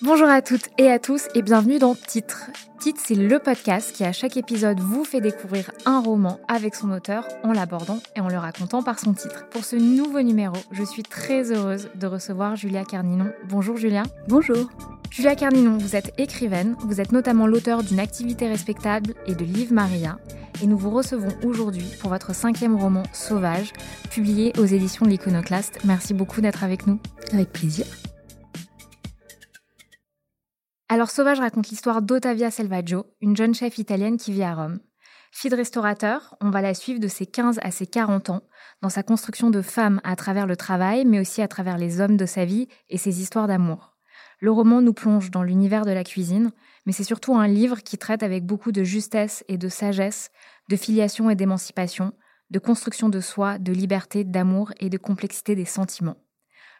Bonjour à toutes et à tous et bienvenue dans Titre. Titre, c'est le podcast qui à chaque épisode vous fait découvrir un roman avec son auteur en l'abordant et en le racontant par son titre. Pour ce nouveau numéro, je suis très heureuse de recevoir Julia Carninon. Bonjour Julia. Bonjour. Julia Carninon, vous êtes écrivaine, vous êtes notamment l'auteur d'une activité respectable et de Livre Maria, et nous vous recevons aujourd'hui pour votre cinquième roman Sauvage, publié aux éditions de l'Iconoclaste. Merci beaucoup d'être avec nous. Avec plaisir. Alors Sauvage raconte l'histoire d'Ottavia Selvaggio, une jeune chef italienne qui vit à Rome. Fille de restaurateur, on va la suivre de ses 15 à ses 40 ans dans sa construction de femme à travers le travail, mais aussi à travers les hommes de sa vie et ses histoires d'amour. Le roman nous plonge dans l'univers de la cuisine, mais c'est surtout un livre qui traite avec beaucoup de justesse et de sagesse, de filiation et d'émancipation, de construction de soi, de liberté, d'amour et de complexité des sentiments.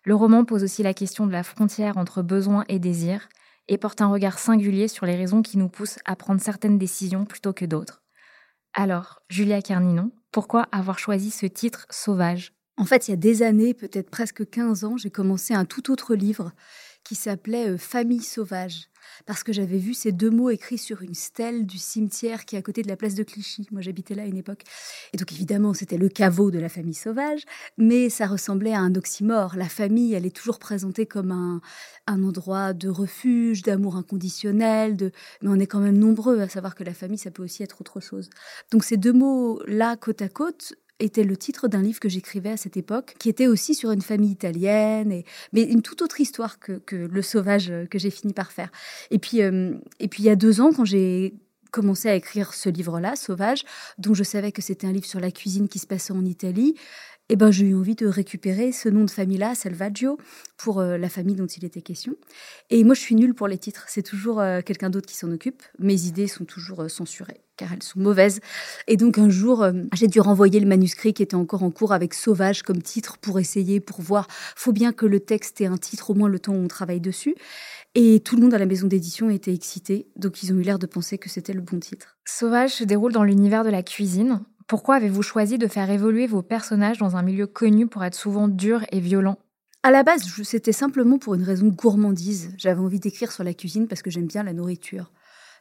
Le roman pose aussi la question de la frontière entre besoin et désir, et porte un regard singulier sur les raisons qui nous poussent à prendre certaines décisions plutôt que d'autres. Alors, Julia Carninon, pourquoi avoir choisi ce titre Sauvage? En fait, il y a des années, peut-être presque 15 ans, j'ai commencé un tout autre livre qui s'appelait euh, Famille sauvage parce que j'avais vu ces deux mots écrits sur une stèle du cimetière qui est à côté de la place de Clichy. Moi, j'habitais là à une époque. Et donc, évidemment, c'était le caveau de la famille sauvage, mais ça ressemblait à un oxymore. La famille, elle est toujours présentée comme un, endroit de refuge, d'amour inconditionnel, mais on est quand même nombreux à savoir que la famille, ça peut aussi être autre chose. Donc, ces deux mots-là, côte à côte, était le titre d'un livre que j'écrivais à cette époque, qui était aussi sur une famille italienne, et, mais une toute autre histoire que, Le Sauvage euh, que j'ai fini par faire. Et puis, euh, et puis il y a deux ans, quand j'ai commencé à écrire ce livre-là, Sauvage, dont je savais que c'était un livre sur la cuisine qui se passait en Italie, eh ben, j'ai eu envie de récupérer ce nom de famille-là, Salvaggio, pour euh, la famille dont il était question. Et moi, je suis nulle pour les titres. C'est toujours euh, quelqu'un d'autre qui s'en occupe. Mes idées sont toujours euh, censurées, car elles sont mauvaises. Et donc, un jour, j'ai dû renvoyer le manuscrit qui était encore en cours avec Sauvage comme titre pour essayer, pour voir. Faut bien que le texte ait un titre, au moins le temps où on travaille dessus. Et tout le monde à la maison d'édition était excité, donc ils ont eu l'air de penser que c'était le bon titre. Sauvage se déroule dans l'univers de la cuisine. Pourquoi avez-vous choisi de faire évoluer vos personnages dans un milieu connu pour être souvent dur et violent? À la base, c'était simplement pour une raison gourmandise. J'avais envie d'écrire sur la cuisine parce que j'aime bien la nourriture.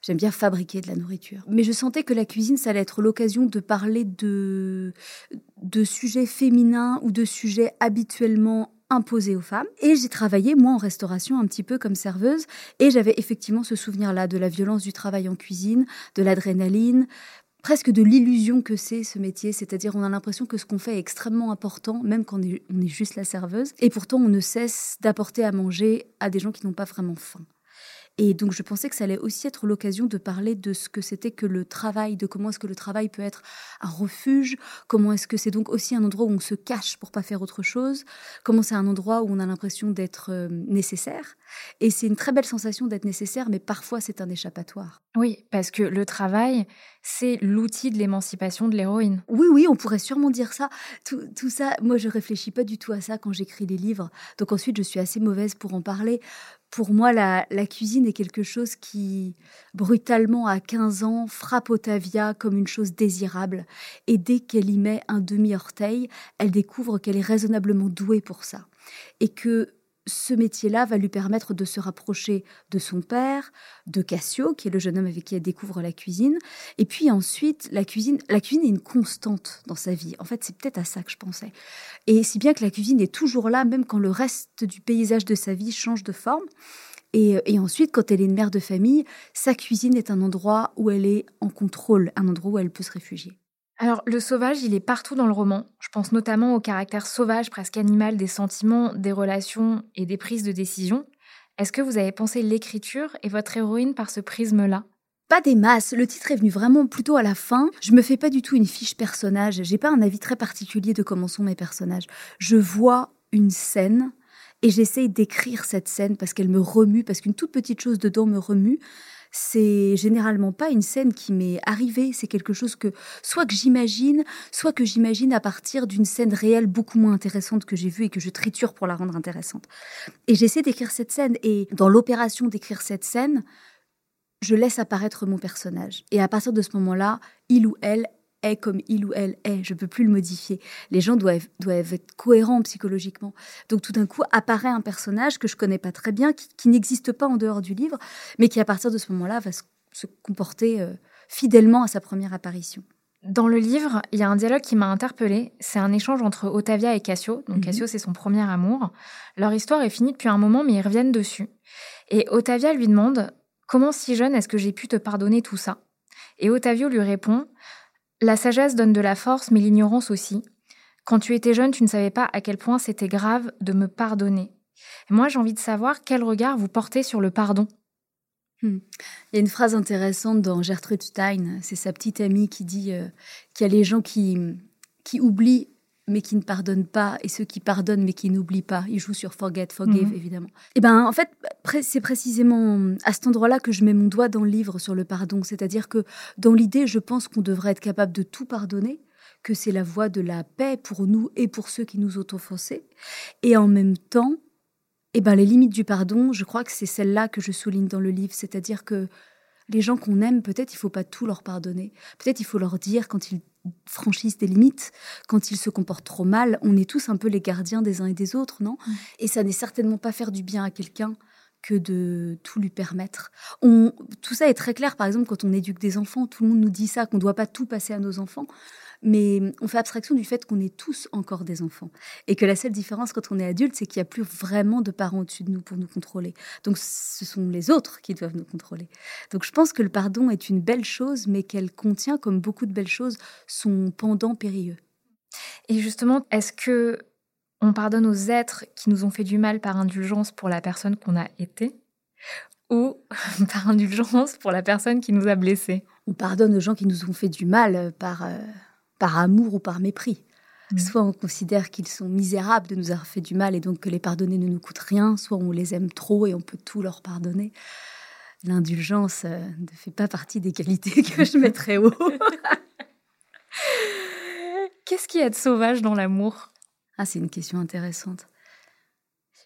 J'aime bien fabriquer de la nourriture. Mais je sentais que la cuisine, ça allait être l'occasion de parler de, de sujets féminins ou de sujets habituellement imposés aux femmes. Et j'ai travaillé, moi, en restauration, un petit peu comme serveuse. Et j'avais effectivement ce souvenir-là de la violence du travail en cuisine, de l'adrénaline, presque de l'illusion que c'est ce métier, c'est-à-dire on a l'impression que ce qu'on fait est extrêmement important, même quand on est, on est juste la serveuse, et pourtant on ne cesse d'apporter à manger à des gens qui n'ont pas vraiment faim. Et donc je pensais que ça allait aussi être l'occasion de parler de ce que c'était que le travail, de comment est-ce que le travail peut être un refuge, comment est-ce que c'est donc aussi un endroit où on se cache pour pas faire autre chose, comment c'est un endroit où on a l'impression d'être euh, nécessaire. Et c'est une très belle sensation d'être nécessaire, mais parfois c'est un échappatoire. Oui, parce que le travail, c'est l'outil de l'émancipation de l'héroïne. Oui, oui, on pourrait sûrement dire ça. Tout, tout, ça, moi je réfléchis pas du tout à ça quand j'écris des livres. Donc ensuite, je suis assez mauvaise pour en parler pour moi, la, cuisine est quelque chose qui, brutalement, à 15 ans, frappe Otavia comme une chose désirable. Et dès qu'elle y met un demi-orteil, elle découvre qu'elle est raisonnablement douée pour ça. Et que ce métier-là va lui permettre de se rapprocher de son père, de Cassio, qui est le jeune homme avec qui elle découvre la cuisine. Et puis ensuite, la cuisine, la cuisine est une constante dans sa vie. En fait, c'est peut-être à ça que je pensais. Et si bien que la cuisine est toujours là, même quand le reste du paysage de sa vie change de forme. Et, et, ensuite, quand elle est une mère de famille, sa cuisine est un endroit où elle est en contrôle, un endroit où elle peut se réfugier. Alors, le sauvage, il est partout dans le roman. Je pense notamment au caractère sauvage, presque animal des sentiments, des relations et des prises de décision. Est-ce que vous avez pensé l'écriture et votre héroïne par ce prisme-là? Pas des masses. Le titre est venu vraiment plutôt à la fin. Je me fais pas du tout une fiche personnage. J'ai pas un avis très particulier de comment sont mes personnages. Je vois une scène et j'essaye d'écrire cette scène parce qu'elle me remue, parce qu'une toute petite chose dedans me remue. C'est généralement pas une scène qui m'est arrivée, c'est quelque chose que soit que j'imagine, soit que j'imagine à partir d'une scène réelle beaucoup moins intéressante que j'ai vue et que je triture pour la rendre intéressante. Et j'essaie d'écrire cette scène et dans l'opération d'écrire cette scène, je laisse apparaître mon personnage. Et à partir de ce moment-là, il ou elle est comme il ou elle est. Je ne peux plus le modifier. Les gens doivent, doivent être cohérents psychologiquement. Donc tout d'un coup apparaît un personnage que je connais pas très bien, qui, n'existe pas en dehors du livre, mais qui à partir de ce moment-là va se, comporter euh, fidèlement à sa première apparition. Dans le livre, il y a un dialogue qui m'a interpellée. C'est un échange entre Otavia et Cassio. Donc mhm. Cassio, c'est son premier amour. Leur histoire est finie depuis un moment, mais ils reviennent dessus. Et Otavia lui demande Comment si jeune est-ce que j'ai pu te pardonner tout ça? Et Otavio lui répond la sagesse donne de la force, mais l'ignorance aussi. Quand tu étais jeune, tu ne savais pas à quel point c'était grave de me pardonner. moi, j'ai envie de savoir quel regard vous portez sur le pardon. Hmm. Il y a une phrase intéressante dans Gertrude Stein, c'est sa petite amie qui dit euh, qu'il y a les gens qui, qui oublient mais qui ne pardonnent pas, et ceux qui pardonnent mais qui n'oublient pas. Ils jouent sur forget, forgive, mhm. évidemment. Et eh ben, en fait, c'est précisément à cet endroit-là que je mets mon doigt dans le livre sur le pardon. C'est-à-dire que dans l'idée, je pense qu'on devrait être capable de tout pardonner, que c'est la voie de la paix pour nous et pour ceux qui nous ont offensés. Et en même temps, eh ben, les limites du pardon, je crois que c'est celle-là que je souligne dans le livre. C'est-à-dire que les gens qu'on aime, peut-être il faut pas tout leur pardonner. Peut-être il faut leur dire quand ils franchissent des limites, quand ils se comportent trop mal, on est tous un peu les gardiens des uns et des autres, non? Et ça n'est certainement pas faire du bien à quelqu'un que de tout lui permettre. On, tout ça est très clair, par exemple, quand on éduque des enfants, tout le monde nous dit ça, qu'on ne doit pas tout passer à nos enfants mais on fait abstraction du fait qu'on est tous encore des enfants. Et que la seule différence quand on est adulte, c'est qu'il n'y a plus vraiment de parents au-dessus de nous pour nous contrôler. Donc ce sont les autres qui doivent nous contrôler. Donc je pense que le pardon est une belle chose, mais qu'elle contient, comme beaucoup de belles choses, son pendant périlleux. Et justement, est-ce que on pardonne aux êtres qui nous ont fait du mal par indulgence pour la personne qu'on a été ou par indulgence pour la personne qui nous a blessés? On pardonne aux gens qui nous ont fait du mal par... Euh, par amour ou par mépris. Mm. Soit on considère qu'ils sont misérables de nous avoir fait du mal et donc que les pardonner ne nous coûte rien, soit on les aime trop et on peut tout leur pardonner. L'indulgence euh, ne fait pas partie des qualités que je mettrais haut. Qu'est-ce qui est sauvage dans l'amour? Ah, c'est une question intéressante.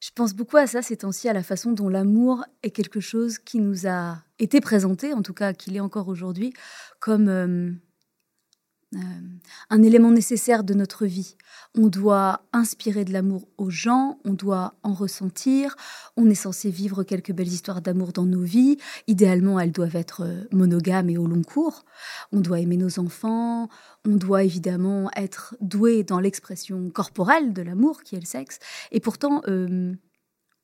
Je pense beaucoup à ça ces temps-ci, à la façon dont l'amour est quelque chose qui nous a été présenté, en tout cas qu'il est encore aujourd'hui, comme euh, euh, un élément nécessaire de notre vie. On doit inspirer de l'amour aux gens, on doit en ressentir, on est censé vivre quelques belles histoires d'amour dans nos vies. Idéalement, elles doivent être euh, monogames et au long cours. On doit aimer nos enfants, on doit évidemment être doué dans l'expression corporelle de l'amour qui est le sexe. Et pourtant, euh,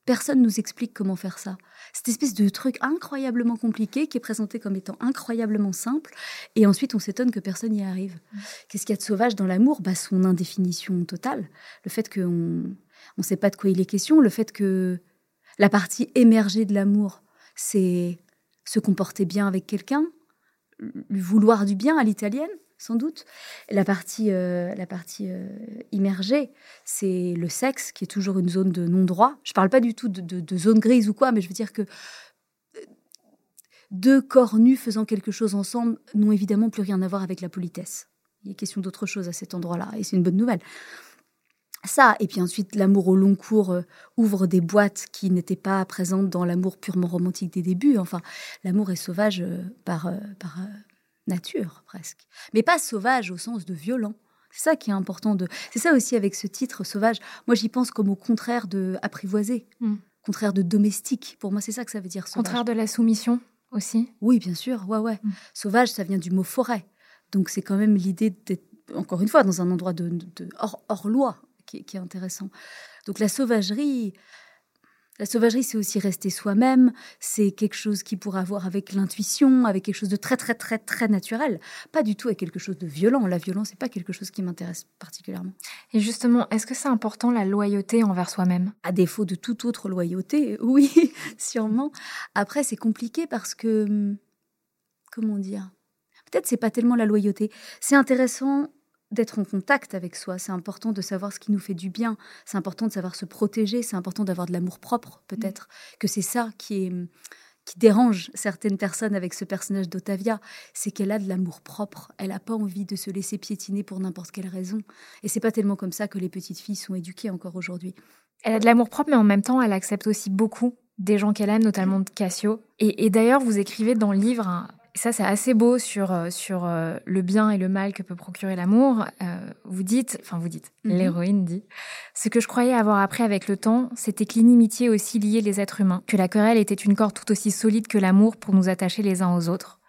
Personne nous explique comment faire ça. Cette espèce de truc incroyablement compliqué qui est présenté comme étant incroyablement simple, et ensuite on s'étonne que personne n'y arrive. Mm. Qu'est-ce qu'il y a de sauvage dans l'amour? Bah, Son indéfinition totale. Le fait qu'on ne sait pas de quoi il est question, le fait que la partie émergée de l'amour, c'est se comporter bien avec quelqu'un, lui vouloir du bien à l'italienne, sans doute. La partie, euh, la partie euh, immergée, c'est le sexe, qui est toujours une zone de non-droit. Je ne parle pas du tout de, zone grise ou quoi, mais je veux dire que euh, deux corps nus faisant quelque chose ensemble n'ont évidemment plus rien à voir avec la politesse. Il est question d'autre chose à cet endroit-là, et c'est une bonne nouvelle. Ça, et puis ensuite, l'amour au long cours ouvre des boîtes qui n'étaient pas présentes dans l'amour purement romantique des débuts. Enfin, l'amour est sauvage par, par, nature presque, mais pas sauvage au sens de violent. C'est ça qui est important de. C'est ça aussi avec ce titre sauvage. Moi, j'y pense comme au contraire de apprivoisé, hmm. contraire de domestique. Pour moi, c'est ça que ça veut dire. Sauvage. Contraire de la soumission aussi. Oui, bien sûr. Ouais, ouais. Hmm. Sauvage, ça vient du mot forêt. Donc c'est quand même l'idée d'être encore une fois dans un endroit de, hors, loi qui, qui est intéressant. Donc la sauvagerie, la sauvagerie, c'est aussi rester soi-même, c'est quelque chose qui pourrait avoir avec l'intuition, avec quelque chose de très très très très naturel, pas du tout avec quelque chose de violent. La violence, c'est pas quelque chose qui m'intéresse particulièrement. Et justement, est-ce que c'est important la loyauté envers soi-même? À défaut de toute autre loyauté, oui, sûrement. Après, c'est compliqué parce que hum, comment dire? Peut-être c'est pas tellement la loyauté. C'est intéressant d'être en contact avec soi. C'est important de savoir ce qui nous fait du bien. C'est important de savoir se protéger. C'est important d'avoir de l'amour propre, peut-être. Que c'est ça qui est qui dérange certaines personnes avec ce personnage d'Otavia, c'est qu'elle a de l'amour propre. Elle n'a pas envie de se laisser piétiner pour n'importe quelle raison. Et c'est pas tellement comme ça que les petites filles sont éduquées encore aujourd'hui. Elle a de l'amour propre, mais en même temps, elle accepte aussi beaucoup des gens qu'elle aime, notamment de Cassio. Et, et d'ailleurs, vous écrivez dans le livre ça, c'est assez beau sur, euh, sur euh, le bien et le mal que peut procurer l'amour. Euh, vous dites, enfin vous dites, mhm. l'héroïne dit, ce que je croyais avoir appris avec le temps, c'était que l'inimitié aussi liait les êtres humains, que la querelle était une corde tout aussi solide que l'amour pour nous attacher les uns aux autres.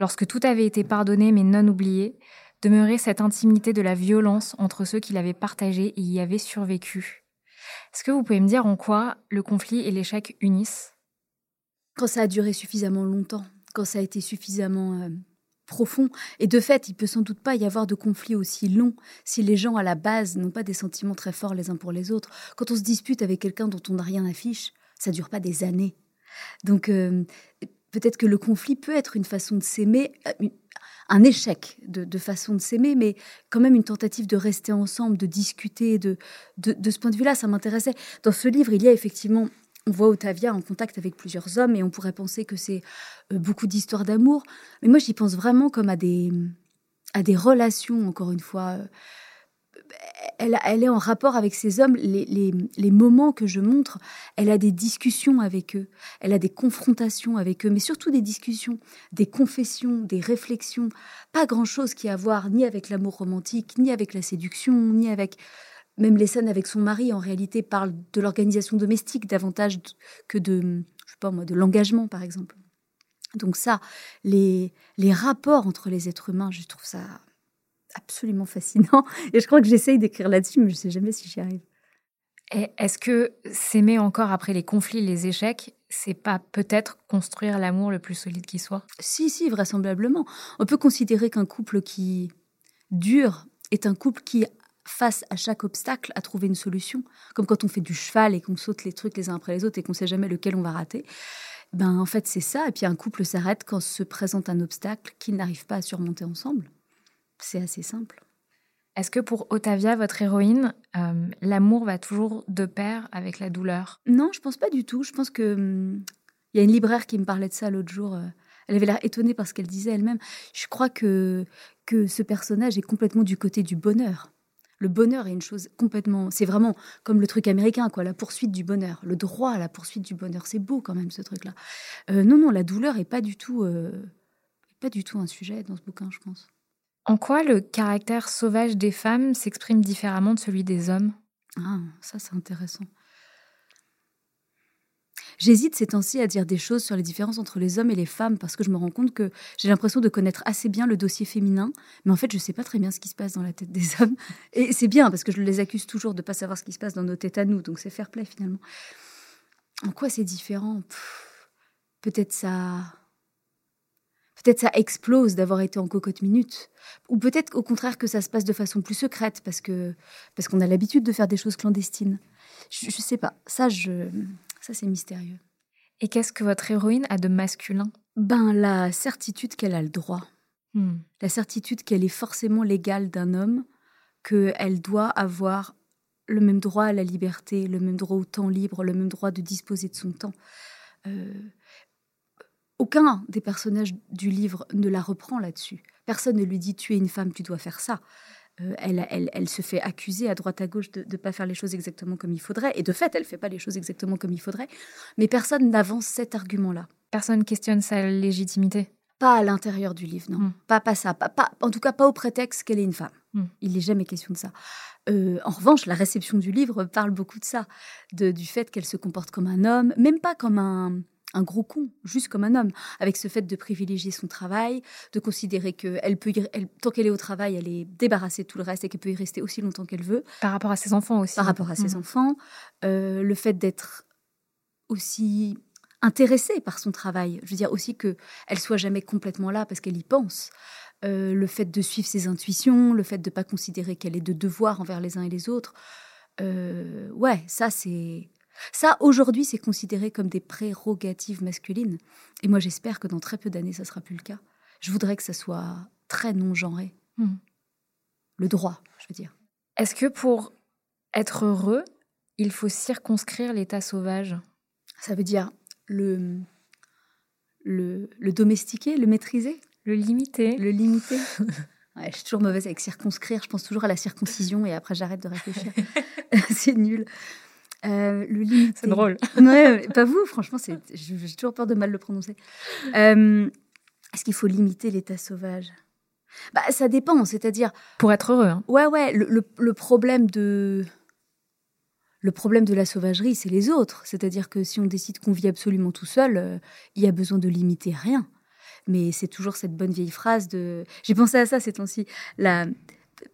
Lorsque tout avait été pardonné mais non oublié, demeurait cette intimité de la violence entre ceux qui l'avaient partagé et y avaient survécu. Est-ce que vous pouvez me dire en quoi le conflit et l'échec unissent? Quand ça a duré suffisamment longtemps quand ça a été suffisamment euh, profond. Et de fait, il peut sans doute pas y avoir de conflit aussi long si les gens à la base n'ont pas des sentiments très forts les uns pour les autres. Quand on se dispute avec quelqu'un dont on n'a rien affiche, ça dure pas des années. Donc euh, peut-être que le conflit peut être une façon de s'aimer, euh, un échec de, façon de s'aimer, mais quand même une tentative de rester ensemble, de discuter. De, de, de ce point de vue-là, ça m'intéressait. Dans ce livre, il y a effectivement on voit Otavia en contact avec plusieurs hommes et on pourrait penser que c'est euh, beaucoup d'histoires d'amour. Mais moi, j'y pense vraiment comme à des, à des relations, encore une fois. Elle, elle est en rapport avec ces hommes. Les, les, moments que je montre, elle a des discussions avec eux. Elle a des confrontations avec eux, mais surtout des discussions, des confessions, des réflexions. Pas grand-chose qui a à voir ni avec l'amour romantique, ni avec la séduction, ni avec même les scènes avec son mari, en réalité, parlent de l'organisation domestique davantage que de, je sais pas moi, de l'engagement, par exemple. Donc ça, les, les rapports entre les êtres humains, je trouve ça absolument fascinant. Et je crois que j'essaye d'écrire là-dessus, mais je ne sais jamais si j'y arrive. Est-ce que s'aimer encore après les conflits, les échecs, c'est pas peut-être construire l'amour le plus solide qui soit? Si, si, vraisemblablement. On peut considérer qu'un couple qui dure est un couple qui face à chaque obstacle, à trouver une solution. Comme quand on fait du cheval et qu'on saute les trucs les uns après les autres et qu'on ne sait jamais lequel on va rater. Ben, en fait, c'est ça. Et puis un couple s'arrête quand se présente un obstacle qu'ils n'arrivent pas à surmonter ensemble. C'est assez simple. Est-ce que pour Otavia, votre héroïne, euh, l'amour va toujours de pair avec la douleur? Non, je pense pas du tout. Je pense que hum, il y a une libraire qui me parlait de ça l'autre jour. Euh, elle avait l'air étonnée par ce qu'elle disait elle-même. Je crois que que ce personnage est complètement du côté du bonheur le bonheur est une chose complètement. C'est vraiment comme le truc américain, quoi, la poursuite du bonheur, le droit à la poursuite du bonheur. C'est beau quand même ce truc-là. Euh, non, non, la douleur est pas du tout, euh, pas du tout un sujet dans ce bouquin, je pense. En quoi le caractère sauvage des femmes s'exprime différemment de celui des hommes? Ah, ça c'est intéressant. J'hésite ces temps-ci à dire des choses sur les différences entre les hommes et les femmes parce que je me rends compte que j'ai l'impression de connaître assez bien le dossier féminin, mais en fait, je ne sais pas très bien ce qui se passe dans la tête des hommes. Et c'est bien parce que je les accuse toujours de ne pas savoir ce qui se passe dans nos têtes à nous, donc c'est fair play finalement. En quoi c'est différent? Peut-être ça. Peut-être ça explose d'avoir été en cocotte minute. Ou peut-être au contraire que ça se passe de façon plus secrète parce que parce qu'on a l'habitude de faire des choses clandestines. Je, ne sais pas. Ça, je, ça, c'est mystérieux. Et qu'est-ce que votre héroïne a de masculin? Ben, la certitude qu'elle a le droit. Hmm. La certitude qu'elle est forcément l'égale d'un homme, qu'elle doit avoir le même droit à la liberté, le même droit au temps libre, le même droit de disposer de son temps. Euh, aucun des personnages du livre ne la reprend là-dessus. Personne ne lui dit tu es une femme, tu dois faire ça. Euh, elle, se fait accuser à droite à gauche de ne pas faire les choses exactement comme il faudrait. Et de fait, elle ne fait pas les choses exactement comme il faudrait. Mais personne n'avance cet argument-là. Personne questionne sa légitimité Pas à l'intérieur du livre, non. Hmm. Pas, pas ça. Pas, en tout cas, pas au prétexte qu'elle est une femme. Hmm. Il n'est jamais question de ça. Euh, en revanche, la réception du livre parle beaucoup de ça, du fait qu'elle se comporte comme un homme, même pas comme un, un gros con, juste comme un homme, avec ce fait de privilégier son travail, de considérer que elle peut, tant qu'elle est au travail, elle est débarrassée de tout le reste et qu'elle peut y rester aussi longtemps qu'elle veut. Par rapport à ses enfants aussi. Par rapport à ses mmh. enfants, euh, le fait d'être aussi intéressée par son travail. Je veux dire aussi que elle soit jamais complètement là parce qu'elle y pense. Euh, le fait de suivre ses intuitions, le fait de ne pas considérer qu'elle est de devoir envers les uns et les autres. Euh, ouais, ça c'est ça, aujourd'hui, c'est considéré comme des prérogatives masculines. Et moi, j'espère que dans très peu d'années, ça sera plus le cas. Je voudrais que ça soit très non-genré. Hmm. le droit, je veux dire. Est-ce que pour être heureux, il faut circonscrire l'état sauvage? Ça veut dire le, le, le domestiquer, le maîtriser? Le limiter Le limiter? Ouais, je suis toujours mauvaise avec circonscrire. Je pense toujours à la circoncision et après j'arrête de réfléchir. c'est nul. Euh, le limiter. C'est drôle. Ouais, pas vous, franchement, j'ai toujours peur de mal le prononcer. Euh, est-ce qu'il faut limiter l'état sauvage? Bah, Ça dépend, c'est-à-dire. Pour être heureux. Hein. Ouais, ouais, le, le, le, problème de. Le problème de la sauvagerie, c'est les autres. C'est-à-dire que si on décide qu'on vit absolument tout seul, euh, il y a besoin de limiter rien. Mais c'est toujours cette bonne vieille phrase de. J'ai pensé à ça ces temps-ci. La...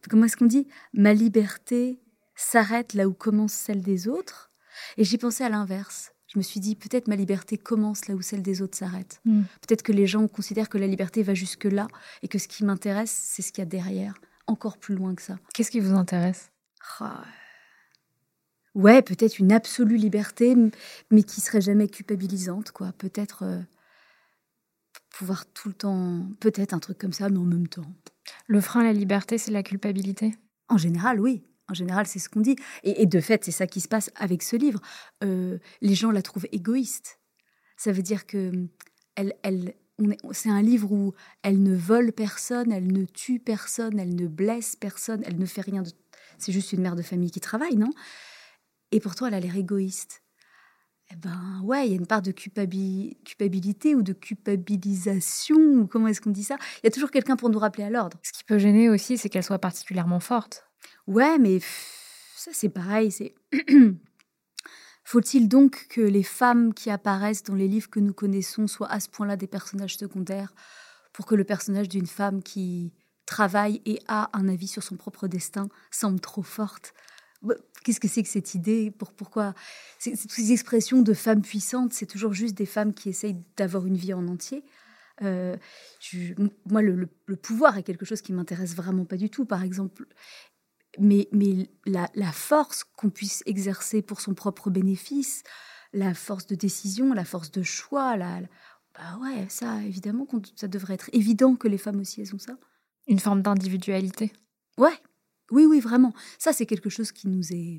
Comment est-ce qu'on dit? Ma liberté s'arrête là où commence celle des autres. Et j'ai pensé à l'inverse. Je me suis dit, peut-être ma liberté commence là où celle des autres s'arrête. Mm. Peut-être que les gens considèrent que la liberté va jusque-là et que ce qui m'intéresse, c'est ce qu'il y a derrière, encore plus loin que ça. Qu'est-ce qui vous intéresse? Ah. Ouais, peut-être une absolue liberté, mais qui serait jamais culpabilisante, quoi. Peut-être euh, pouvoir tout le temps, peut-être un truc comme ça, mais en même temps. Le frein à la liberté, c'est la culpabilité? En général, oui. En général, c'est ce qu'on dit. Et, de fait, c'est ça qui se passe avec ce livre. Euh, les gens la trouvent égoïste. Ça veut dire que c'est un livre où elle ne vole personne, elle ne tue personne, elle ne blesse personne, elle ne fait rien de. C'est juste une mère de famille qui travaille, non? Et pourtant, elle a l'air égoïste. Eh ben, ouais, il y a une part de culpabi- culpabilité ou de culpabilisation, ou comment est-ce qu'on dit ça? Il y a toujours quelqu'un pour nous rappeler à l'ordre. Ce qui peut gêner aussi, c'est qu'elle soit particulièrement forte. Ouais, mais ça c'est pareil. Faut-il donc que les femmes qui apparaissent dans les livres que nous connaissons soient à ce point-là des personnages secondaires pour que le personnage d'une femme qui travaille et a un avis sur son propre destin semble trop forte? Bah, Qu'est-ce que c'est que cette idée? Pour pourquoi? C'est- Ces expressions de femmes puissantes, c'est toujours juste des femmes qui essayent d'avoir une vie en entier. Euh, moi, le, le- le pouvoir est quelque chose qui m'intéresse vraiment pas du tout. Par exemple, mais, mais la, la force qu'on puisse exercer pour son propre bénéfice, la force de décision, la force de choix, la, la- bah ouais, ça, évidemment, ça devrait être évident que les femmes aussi, elles ont ça. Une forme d'individualité. Ouais, oui, oui, vraiment. Ça, c'est quelque chose qui nous est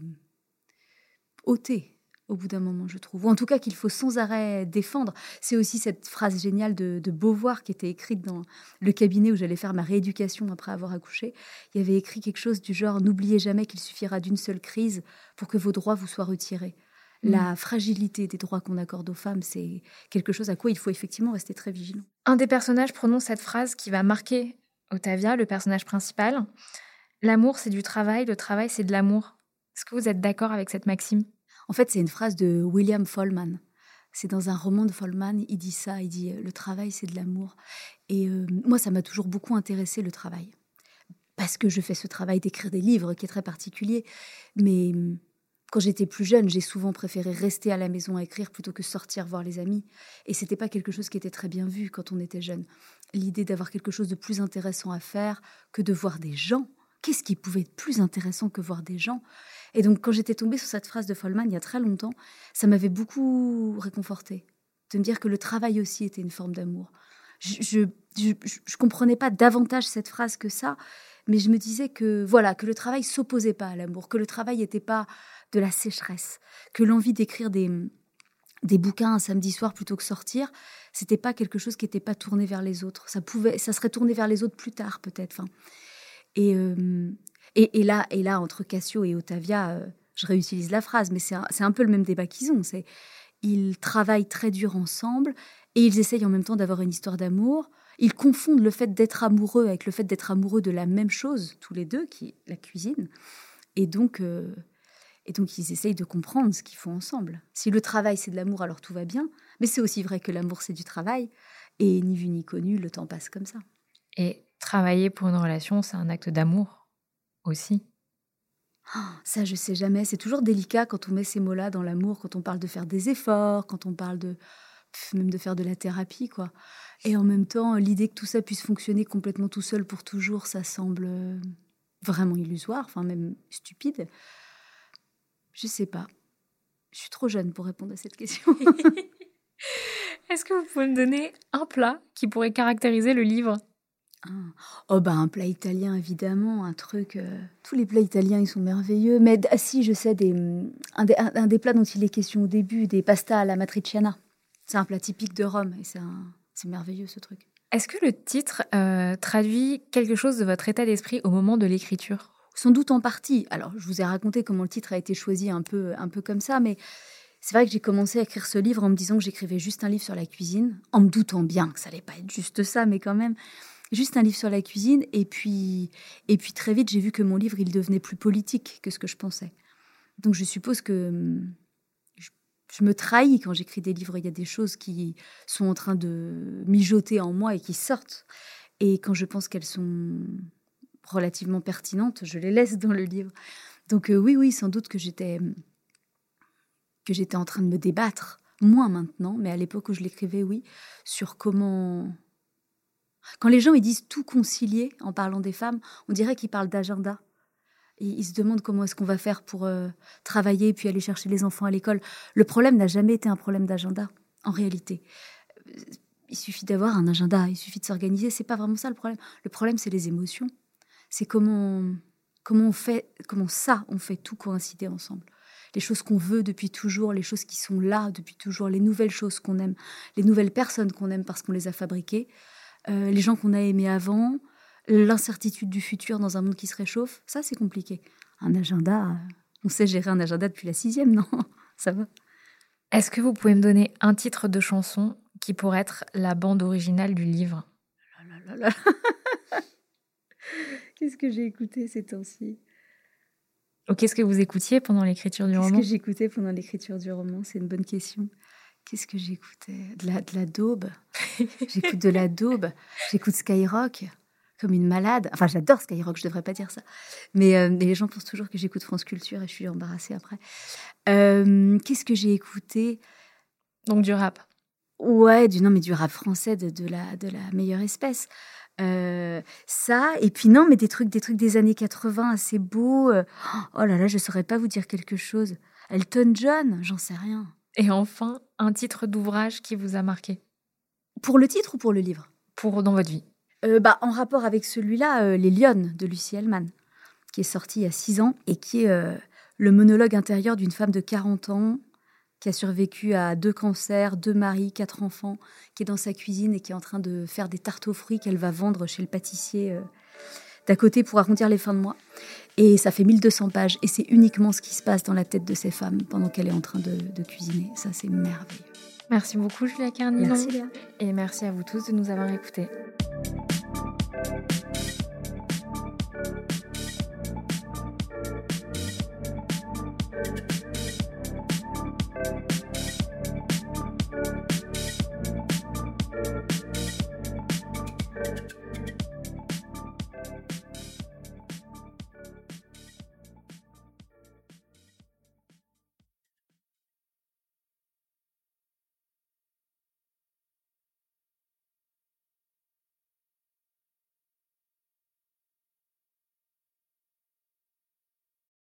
ôté au bout d'un moment, je trouve. Ou en tout cas qu'il faut sans arrêt défendre. C'est aussi cette phrase géniale de, de Beauvoir qui était écrite dans le cabinet où j'allais faire ma rééducation après avoir accouché. Il y avait écrit quelque chose du genre N'oubliez jamais qu'il suffira d'une seule crise pour que vos droits vous soient retirés. La fragilité des droits qu'on accorde aux femmes, c'est quelque chose à quoi il faut effectivement rester très vigilant. Un des personnages prononce cette phrase qui va marquer Otavia, le personnage principal. L'amour, c'est du travail, le travail, c'est de l'amour. Est-ce que vous êtes d'accord avec cette maxime? En fait, c'est une phrase de William Follman. C'est dans un roman de Follman, il dit ça, il dit euh, le travail c'est de l'amour. Et euh, moi, ça m'a toujours beaucoup intéressé le travail. Parce que je fais ce travail d'écrire des livres qui est très particulier. Mais euh, quand j'étais plus jeune, j'ai souvent préféré rester à la maison à écrire plutôt que sortir voir les amis. Et c'était pas quelque chose qui était très bien vu quand on était jeune. L'idée d'avoir quelque chose de plus intéressant à faire que de voir des gens. Qu'est-ce qui pouvait être plus intéressant que voir des gens Et donc, quand j'étais tombée sur cette phrase de Follman il y a très longtemps, ça m'avait beaucoup réconfortée. De me dire que le travail aussi était une forme d'amour. Je, je comprenais pas davantage cette phrase que ça, mais je me disais que voilà que le travail s'opposait pas à l'amour, que le travail n'était pas de la sécheresse, que l'envie d'écrire des des bouquins un samedi soir plutôt que sortir, c'était pas quelque chose qui n'était pas tourné vers les autres. Ça pouvait, ça serait tourné vers les autres plus tard peut-être. Et, euh, et, et là et là entre Cassio et Otavia, euh, je réutilise la phrase, mais c'est un, un peu le même débat qu'ils ont. C'est ils travaillent très dur ensemble et ils essayent en même temps d'avoir une histoire d'amour. Ils confondent le fait d'être amoureux avec le fait d'être amoureux de la même chose, tous les deux, qui est la cuisine. Et donc, euh, et donc ils essayent de comprendre ce qu'ils font ensemble. Si le travail c'est de l'amour, alors tout va bien. Mais c'est aussi vrai que l'amour c'est du travail. Et ni vu ni connu, le temps passe comme ça. Travailler pour une relation, c'est un acte d'amour aussi. Ah, Ça, je sais jamais. C'est toujours délicat quand on met ces mots-là dans l'amour, quand on parle de faire des efforts, quand on parle de pff, même de faire de la thérapie, quoi. Et en même temps, l'idée que tout ça puisse fonctionner complètement tout seul pour toujours, ça semble euh, vraiment illusoire, enfin même stupide. Je sais pas. Je suis trop jeune pour répondre à cette question. Est-ce que vous pouvez me donner un plat qui pourrait caractériser le livre? Ah. Oh bah un plat italien évidemment, un truc. Euh, tous les plats italiens ils sont merveilleux. Mais ah, si je sais des, un, des, un, des plats dont il est question au début, des pastas à la matriciana. C'est un plat typique de Rome et c'est merveilleux ce truc. Est-ce que le titre euh, traduit quelque chose de votre état d'esprit au moment de l'écriture? Sans doute en partie. Alors je vous ai raconté comment le titre a été choisi un peu un peu comme ça, mais c'est vrai que j'ai commencé à écrire ce livre en me disant que j'écrivais juste un livre sur la cuisine, en me doutant bien que ça allait pas être juste ça, mais quand même juste un livre sur la cuisine. Et puis, et puis très vite, j'ai vu que mon livre, il devenait plus politique que ce que je pensais. Donc je suppose que hum, je, me trahis quand j'écris des livres. Il y a des choses qui sont en train de mijoter en moi et qui sortent. Et quand je pense qu'elles sont relativement pertinentes, je les laisse dans le livre. Donc euh, oui, oui, sans doute que j'étais hum, que j'étais en train de me débattre, moins maintenant, mais à l'époque où je l'écrivais, oui, sur comment... Quand les gens ils disent tout concilier en parlant des femmes, on dirait qu'ils parlent d'agenda. Ils, se demandent comment est-ce qu'on va faire pour euh, travailler puis aller chercher les enfants à l'école. Le problème n'a jamais été un problème d'agenda, en réalité. Il suffit d'avoir un agenda, il suffit de s'organiser. C'est pas vraiment ça le problème. Le problème, c'est les émotions. C'est comment, comment ça, on fait tout coïncider ensemble les choses qu'on veut depuis toujours, les choses qui sont là depuis toujours, les nouvelles choses qu'on aime, les nouvelles personnes qu'on aime parce qu'on les a fabriquées, euh, les gens qu'on a aimés avant, l'incertitude du futur dans un monde qui se réchauffe, ça c'est compliqué. Un agenda, euh, on sait gérer un agenda depuis la sixième, non? Ça va. Est-ce que vous pouvez me donner un titre de chanson qui pourrait être la bande originale du livre? Qu'est-ce que j'ai écouté ces temps-ci? Qu'est-ce que vous écoutiez pendant l'écriture du roman? Qu'est-ce que j'écoutais pendant l'écriture du roman? C'est une bonne question. Qu'est-ce que j'écoutais? De la, de la daube. J'écoute de la daube. J'écoute Skyrock comme une malade. Enfin, j'adore Skyrock, je devrais pas dire ça. Mais, euh, les gens pensent toujours que j'écoute France Culture et je suis embarrassée après. Euh, qu'est-ce que j'ai écouté? Donc du rap. Ouais, du non mais du rap français de, de la de la meilleure espèce. Euh, ça, et puis non, mais des trucs, des trucs des années 80 assez beaux. Oh là là, je saurais pas vous dire quelque chose. Elton John, j'en sais rien. Et enfin, un titre d'ouvrage qui vous a marqué Pour le titre ou pour le livre? Pour dans votre vie. Euh, bah, en rapport avec celui-là, Les Lyonnes de Lucie Hellman, qui est sorti il y a six ans et qui est le monologue intérieur d'une femme de 40 ans qui a survécu à deux cancers, deux maris, quatre enfants, qui est dans sa cuisine et qui est en train de faire des tartes aux fruits qu'elle va vendre chez le pâtissier euh, d'à côté pour arrondir les fins de mois. Et ça fait 1200 pages et c'est uniquement ce qui se passe dans la tête de ces femmes pendant qu'elle est en train de, de cuisiner. Ça, c'est merveilleux. Merci beaucoup, Julia Carninon. Merci, Léa. Et merci à vous tous de nous avoir écoutés.